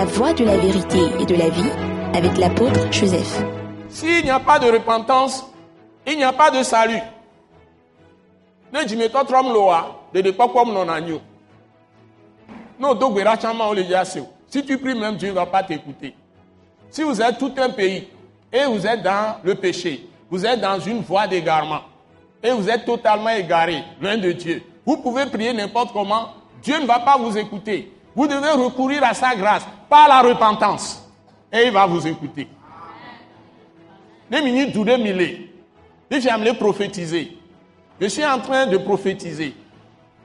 la voie de la vérité et de la vie avec l'apôtre Joseph. S'il n'y a pas de repentance, il n'y a pas de salut. Ne dzimetɔ trɔm loa, nɔna nyo. Non, ɖa tsama wo le. Si tu pries même, Dieu ne va pas t'écouter. Si vous êtes tout un pays et vous êtes dans le péché, vous êtes dans une voie d'égarement et vous êtes totalement égaré, loin de Dieu, vous pouvez prier n'importe comment, Dieu ne va pas vous écouter. Vous devez recourir à sa grâce par la repentance et il va vous écouter. Ne mini doude mille. Suis amené prophétiser. Je suis en train de prophétiser.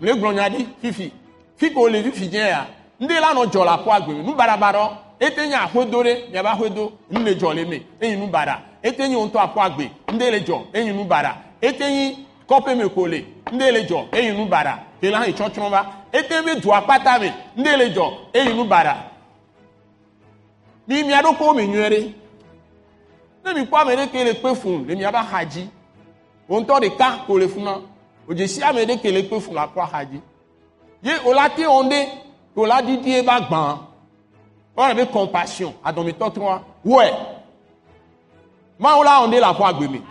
Le glonyadi, fifi. Fiko le fifi ya. Nde la no jola po agbe. Nu barabaro. Etenya ahodo re, ya ba ahodo. Nle jole me. Eyin nu bara. Etenyi onto apo agbe. Nde le jo. Eyin nu bara. Etenyi kope me kole. Nde le jo. Eyin nu bara. Kela han ichonchon ba. Etenyi be du apata me. Nde le jo. Eyin nu bara. Mi mi adoko me nyere. Ne mi kpɔ ame ɖe ke le kpe fum le miaba xa dzi wo ŋutɔ ɖeka ko le funa o dzesi ame ɖe ke le kpe fum le akɔ xa dzi ye o la te wɔn ɖe o la didi ye ba gbã wɔna be compassion adɔmitɔ tɔa wɔe mawo la wɔn ɖe le aƒɔ agbe me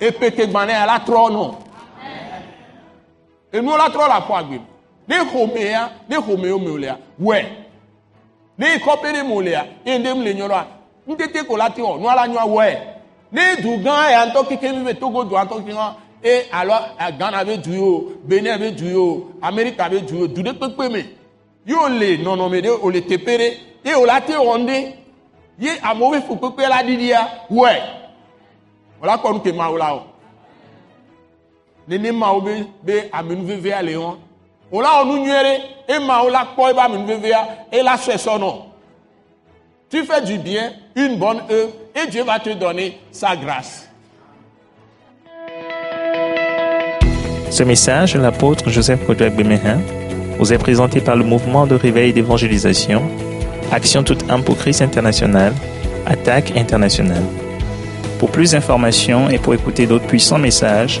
epete gbã ne ya la trɔ nɔ enuwo la trɔ le aƒɔ agbe ne xɔme ya ne xɔme yo me o lea wɔe ne kɔpe ɖe me o lea eye ɖem le nyɔrɔa ŋutete ko la te wɔ nua la nyɔ wɔe ne du gã ya ŋutɔ keke mi be togo du ŋutɔ keke hã e alo ghana be du yi o. Benin be du yi o. Amerika be du yi o. Du ɖe kpekpe me yóò le nɔnɔme ɖe o le teƒe ɖe ye o la te wɔ ŋɖe ye amewo be fu kpekpe la ɖiɖia wɔe o la kɔ nu ke mawo la o nene mawo be be amenuvevea le wɔn o la wɔ nu nyuie ɖe e mawo la kpɔ ebe amenuvevea e la sɔe sɔnɔ. Tu fais du bien, une bonne œuvre, et Dieu va te donner sa grâce. Ce message de l'apôtre Joseph Kodouak Bemehin vous est présenté par le mouvement de réveil d'évangélisation, Action toute âme pour Christ international, Attaque internationale. Pour plus d'informations et pour écouter d'autres puissants messages,